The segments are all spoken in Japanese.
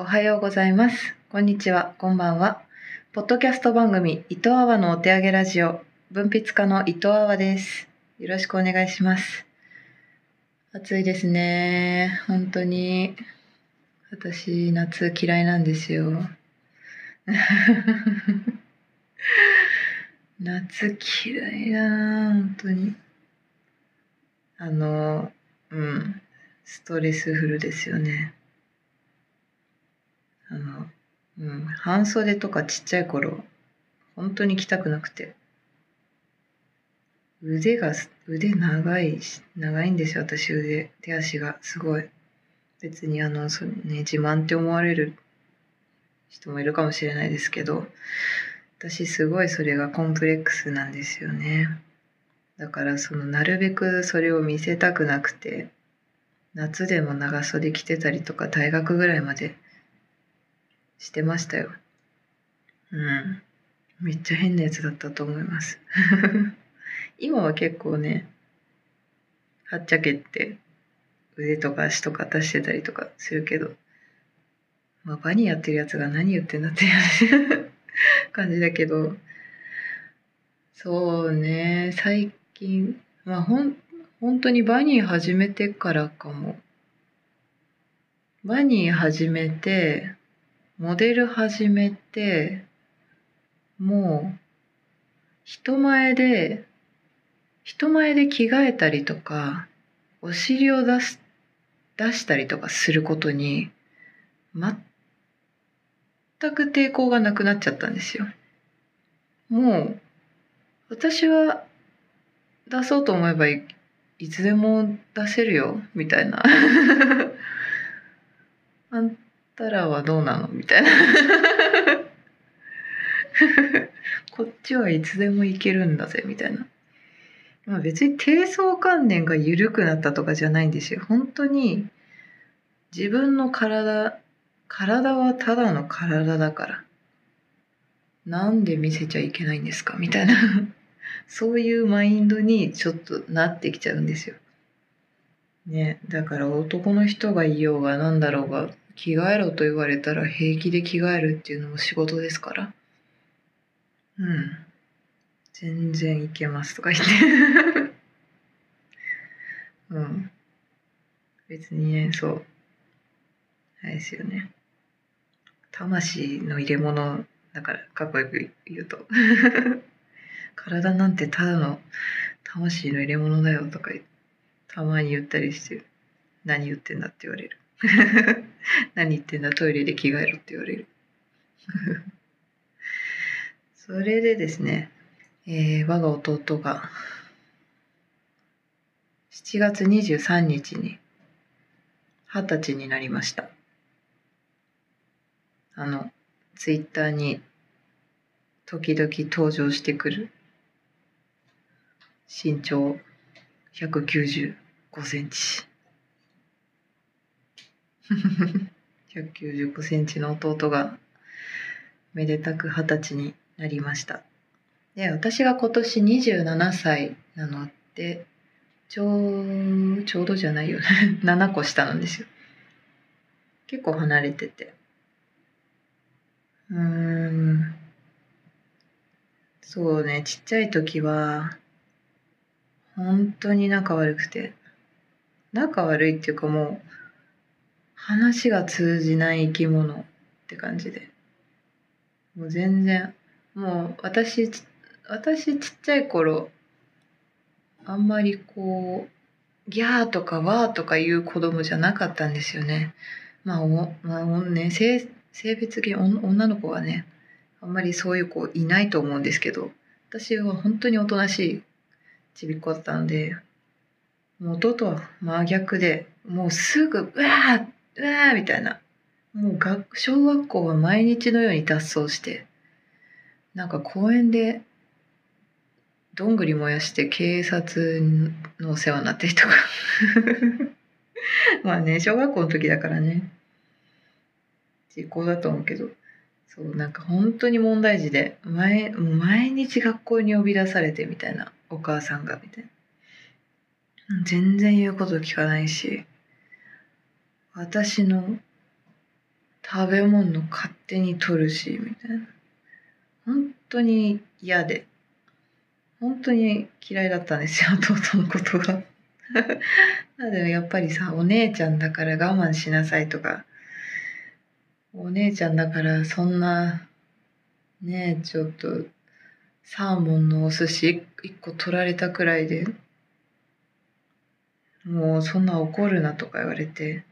おはようございます。こんにちは。こんばんは。ポッドキャスト番組、伊藤阿波のお手上げラジオ、文筆家の伊藤阿波です。よろしくお願いします。暑いですね。本当に。私、夏嫌いなんですよ。夏嫌いだな本当に。あの、うん。ストレスフルですよね。の、うん、半袖とかちっちゃい頃、本当に着たくなくて。腕が、腕長いし、長いんですよ、私腕。手足がすごい。別にあの、そね、自慢って思われる人もいるかもしれないですけど、私すごいそれがコンプレックスなんですよね。だからそのなるべくそれを見せたくなくて、夏でも長袖着てたりとか大学ぐらいまでしてましたよ。うん。めっちゃ変なやつだったと思います。今は結構ね、はっちゃけって腕とか足とか出してたりとかするけど、まあ、バニーやってるやつが何言ってんだって 感じだけど、そうね、最近、まあほん、本当にバニー始めてからかも。バニー始めて、モデル始めて、もう、人前で、人前で着替えたりとか、お尻を出す、出したりとかすることに、全く抵抗がなくなっちゃったんですよ。もう、私は出そうと思えばいいつでも出せるよ、みたいな。あ たらはどうなの？みたいな。こっちはいつでもいけるんだぜ、みたいな。ま別に低層観念が緩くなったとかじゃないんですよ。本当に自分の体、体はただの体だから。なんで見せちゃいけないんですか？みたいな。そういうマインドにちょっとなってきちゃうんですよ。ね、だから男の人がいようがなんだろうが着替えろと言われたら平気で着替えるっていうのも仕事ですから。うん。全然いけますとか言って。うん。別にね、そう。あれですよね。魂の入れ物だから、かっこよく言うと。体なんてただの魂の入れ物だよとかたまに言ったりして何言ってんだって言われる 何言ってんだトイレで着替えろって言われる それでですね、えー、我が弟が7月23日に二十歳になりましたあのツイッターに時々登場してくる身長195センチ。195センチの弟がめでたく二十歳になりました。で、私が今年27歳なので、ちょう、ちょうどじゃないよね。7個下なんですよ。結構離れてて。うーん。そうね、ちっちゃい時は、本当に仲悪くて仲悪いっていうかもう話が通じない生き物って感じで。もう全然もう私私ちっちゃい頃あんまりこうギャーとかワーとか言う子供じゃなかったんですよね。まあお、まあね、性性別的女の子はねあんまりそういう子いないと思うんですけど私は本当におとなしいちびっこだったので、もう弟は真逆で、もうすぐ、うわーうわーみたいな。もう学小学校は毎日のように脱走して、なんか公園で、どんぐり燃やして警察のお世話になったりとか。まあね、小学校の時だからね。時効だと思うけど。そう、なんか本当に問題児で、毎毎日学校に呼び出されてみたいな。お母さんがみたいな全然言うこと聞かないし私の食べ物勝手に取るしみたいな。本当に嫌で。本当に嫌いだったんですよ 弟のことが。でもやっぱりさお姉ちゃんだから我慢しなさいとか。お姉ちゃんだからそんなねえちょっとサーモンのお寿司1個取られたくらいで。もうそんな怒るなとか言われて。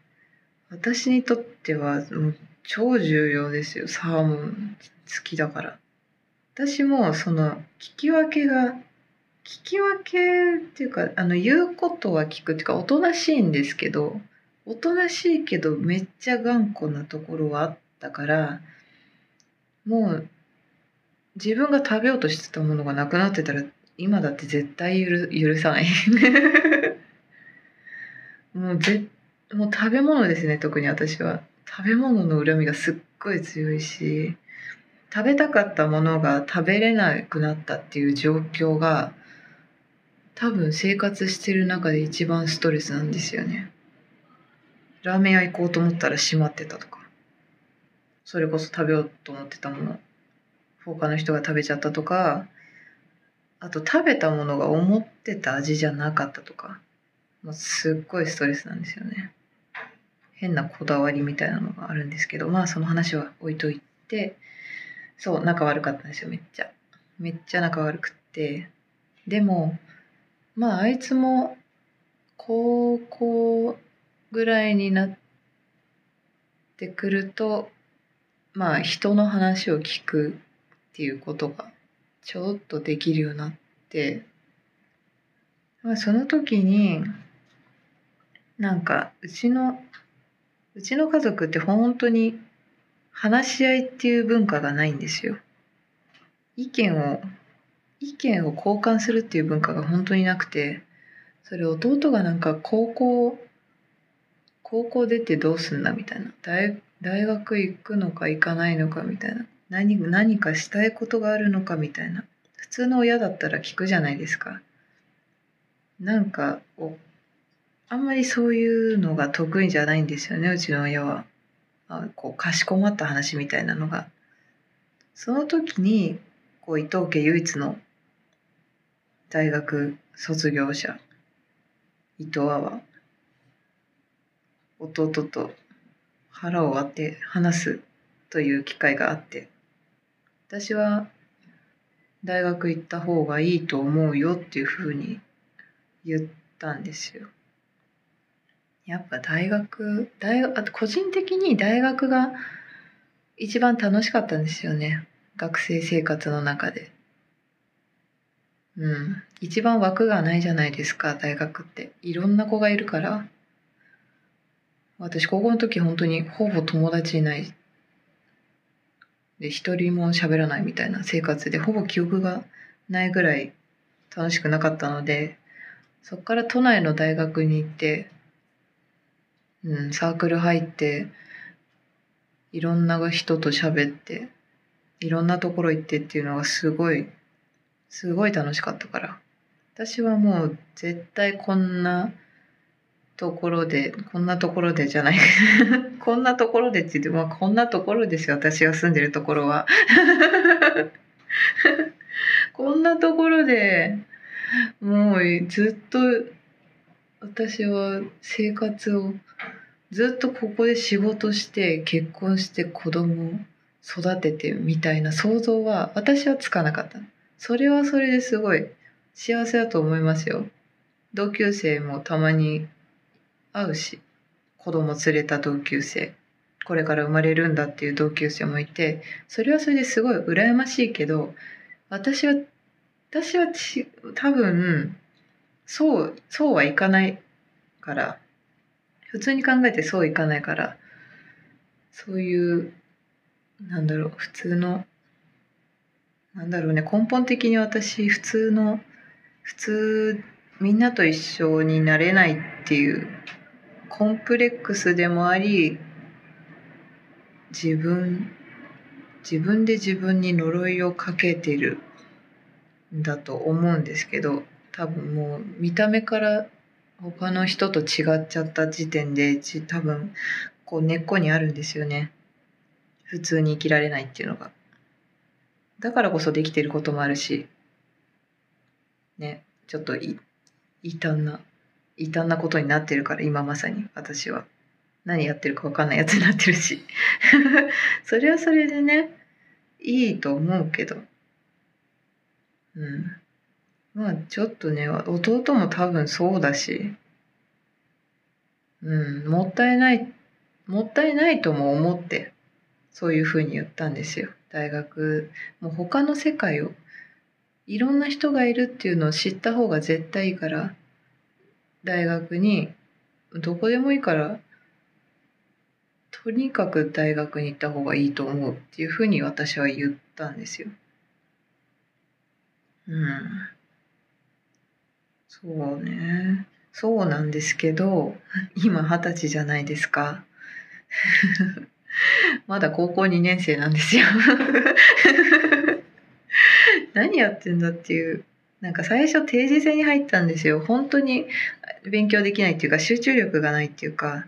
私にとってはもう超重要ですよ。サーモン好きだから。私もその聞き分けが聞き分けっていうかあの言うことは聞くっていうかおとなしいんですけどおとなしいけどめっちゃ頑固なところはあったからもう自分が食べようとしてたものがなくなってたら今だって絶対許許さない。もうぜもう食べ物ですね特に私は。食べ物の恨みがすっごい強いし食べたかったものが食べれなくなったっていう状況が多分生活してる中で一番ストレスなんですよね。ラーメン屋行こうと思ったら閉まってたとか。それこそ食べようと思ってたもの。他の人が食べちゃったとか。あと食べたものが思ってた味じゃなかったとか。もうすっごいストレスなんですよね。変なこだわりみたいなのがあるんですけどまあその話は置いといてそう仲悪かったんですよめっちゃ。めっちゃ仲悪くって。でもまああいつも高校ぐらいになってくるとまあ人の話を聞くっていうことがちょっとできるようになってまあその時になんかうちのうちの家族って本当に話し合いっていう文化がないんですよ。意見を意見を交換するっていう文化が本当になくてそれ弟がなんか高校高校出てどうすんだみたいな。大大学行くのか行かないのかみたいな。何何かしたいことがあるのかみたいな。普通の親だったら聞くじゃないですか。なんかあんまりそういうのが得意じゃないんですよねうちの親はあこうかしこまった話みたいなのがその時にこう伊藤家唯一の大学卒業者伊藤は弟と腹を割って話すという機会があって私は大学行った方がいいと思うよっていうふうに言ったんですよ。やっぱ大学大あと個人的に大学が一番楽しかったんですよね学生生活の中で。うん。一番枠がないじゃないですか、大学って。いろんな子がいるから。私、高校の時本当にほぼ友達いない。で、一人も喋らないみたいな生活で、ほぼ記憶がないぐらい楽しくなかったので、そっから都内の大学に行って、うん、サークル入って、いろんな人と喋って、いろんなところ行ってっていうのがすごいすごい楽しかったから。私はもう絶対こんなところで、こんなところでじゃない。こんなところでって言って、まあこんなところですよ、私が住んでるところは。こんなところでもうずっと私は生活をずっとここで仕事して結婚して子供を育ててみたいな想像は私はつかなかった。それはそれですごい幸せだと思いますよ。同級生もたまに会うし、子供連れた同級生、これから生まれるんだっていう同級生もいて、それはそれですごい羨ましいけど、私は、私はち多分、そう、そうはいかないから、普通に考えてそういかないから、そういう、なんだろう、普通のなんだろうね。根本的に私普通の普通みんなと一緒になれないっていうコンプレックスでもあり自分自分で自分に呪いをかけてるんだと思うんですけど。多分もう見た目から他の人と違っちゃった時点で多分こう根っこにあるんですよね。普通に生きられないっていうのが。だからこそできてることもあるし。ね。ちょっと異端な異端なことになってるから今まさに。私は。何やってるか分かんないやつになってるし。それはそれでねいいと思うけど。うん。まあちょっとね弟も多分そうだしうんもったいないもったいないとも思ってそういうふうに言ったんですよ大学もう他の世界をいろんな人がいるっていうのを知った方が絶対いいから大学にどこでもいいからとにかく大学に行った方がいいと思うっていうふうに私は言ったんですよ。うん。そうね。そうなんですけど、今二十歳じゃないですか。まだ高校2年生なんですよ 何やってんだっていう。なんか最初定時制に入ったんですよ。本当に勉強できないっていうか集中力がないっていうか、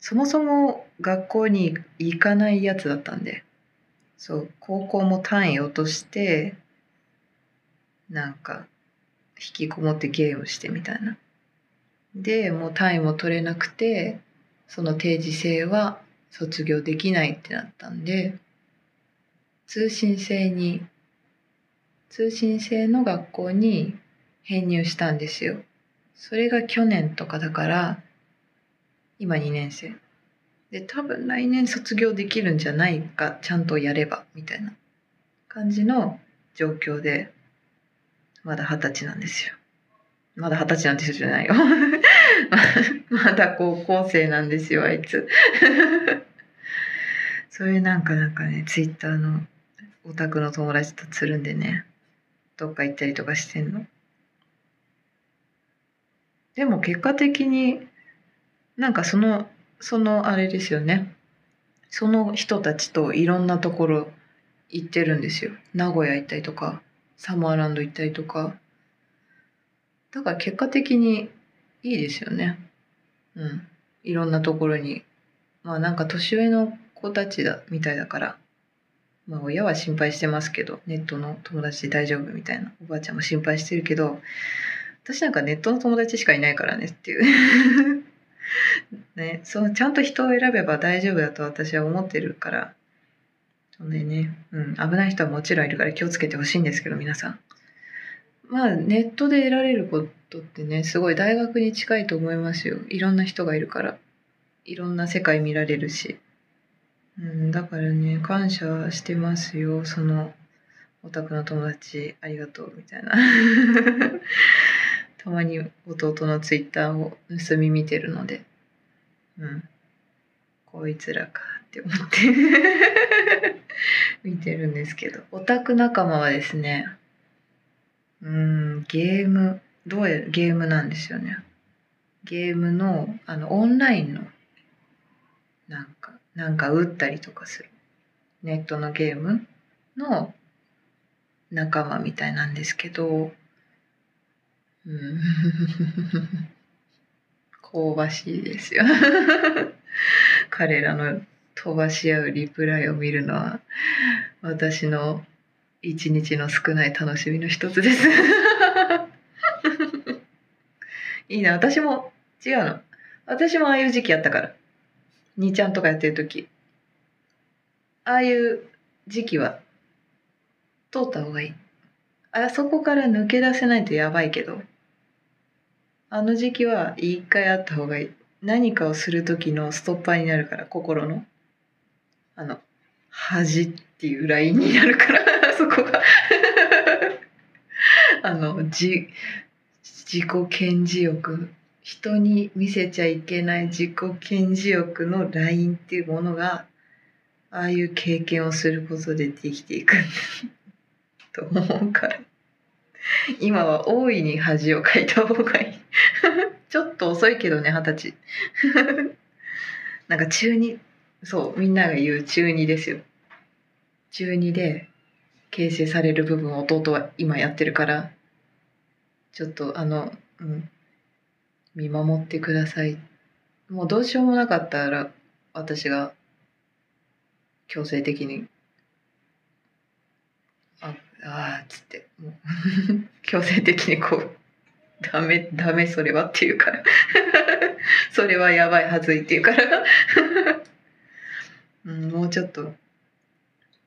そもそも学校に行かないやつだったんで。そう、高校も単位落として、なんか、引きこもってゲームしてみたいな。で、もう単位も取れなくて、その定時制は卒業できないってなったんで、通信制に、通信制の学校に編入したんですよ。それが去年とかだから、今2年生。で、多分来年卒業できるんじゃないか、ちゃんとやれば、みたいな感じの状況で、まだ二十歳なんですよ。まだ二十歳なんですよじゃないよ。まだ高校生なんですよ、あいつ。そういうなんかなんかね、ツイッターのオタクの友達とつるんでね、どっか行ったりとかしてんの？でも結果的になんかその、そのあれですよね。その人たちといろんなところ行ってるんですよ。名古屋行ったりとか、サマーランド行ったりとか。だから結果的にいいですよね。うん。いろんなところに。まあなんか年上の子たちだ、みたいだから。まあ親は心配してますけど、ネットの友達大丈夫みたいな。おばあちゃんも心配してるけど、私なんかネットの友達しかいないからねっていう ね、そうちゃんと人を選べば大丈夫だと私は思ってるから、そんでね、うん、危ない人はもちろんいるから気をつけてほしいんですけど、皆さん。まあ、ネットで得られることってね、すごい大学に近いと思いますよ。いろんな人がいるから。いろんな世界見られるし。うん、だからね、感謝してますよ。その、オタクの友達、ありがとう、みたいな。たまに弟のツイッターを盗み見てるので、うん、こいつらかって思って 見てるんですけど、オタク仲間はですね、うん、ゲーム、どうやゲームなんですよね。ゲームの、あの、オンラインの、なんか、なんか打ったりとかする。ネットのゲームの仲間みたいなんですけど、うん。香ばしいですよ。彼らの飛ばし合うリプライを見るのは私の一日の少ない楽しみの一つです。いいな、私も違うの。私もああいう時期やったから。兄ちゃんとかやってる時。ああいう時期は通った方がいい。あそこから抜け出せないとやばいけど。あの時期は一回あった方がいい。何かをする時のストッパーになるから、心の。あの、恥っていうラインになるから、そこが あの、じ、自己顕示欲。人に見せちゃいけない自己顕示欲のラインっていうものが、ああいう経験をすることでできていく と思うから。今は大いに恥をかいた方がいいちょっと遅いけどね二十歳なんか中2そうみんなが言う中2ですよ。中2で形成される部分を弟は今やってるからちょっとあのうん見守ってください。もうどうしようもなかったら私が強制的にああっつってもう 強制的にこうダメダメそれはっていうから。それはやばいはずいっていうから。うん、もうちょっと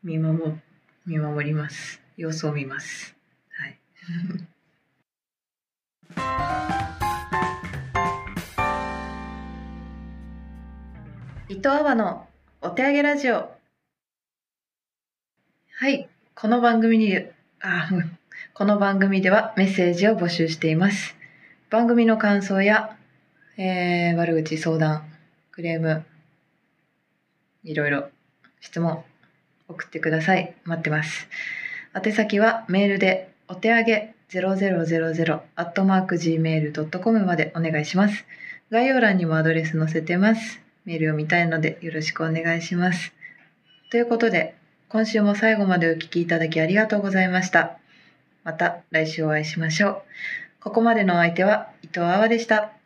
見守見守ります。様子を見ます。はい。伊藤阿波のお手上げラジオ。はい。この番組にあ この番組ではメッセージを募集しています。番組の感想や、えー悪口相談クレームいろいろ質問送ってください。待ってます。宛先はメールでお手上げ0000アットマーク gmail.com までお願いします。概要欄にもアドレス載せてます。メールを見たいのでよろしくお願いします。ということで今週も最後までお聞きいただきありがとうございました。また来週お会いしましょう。ここまでのお相手は伊藤あわでした。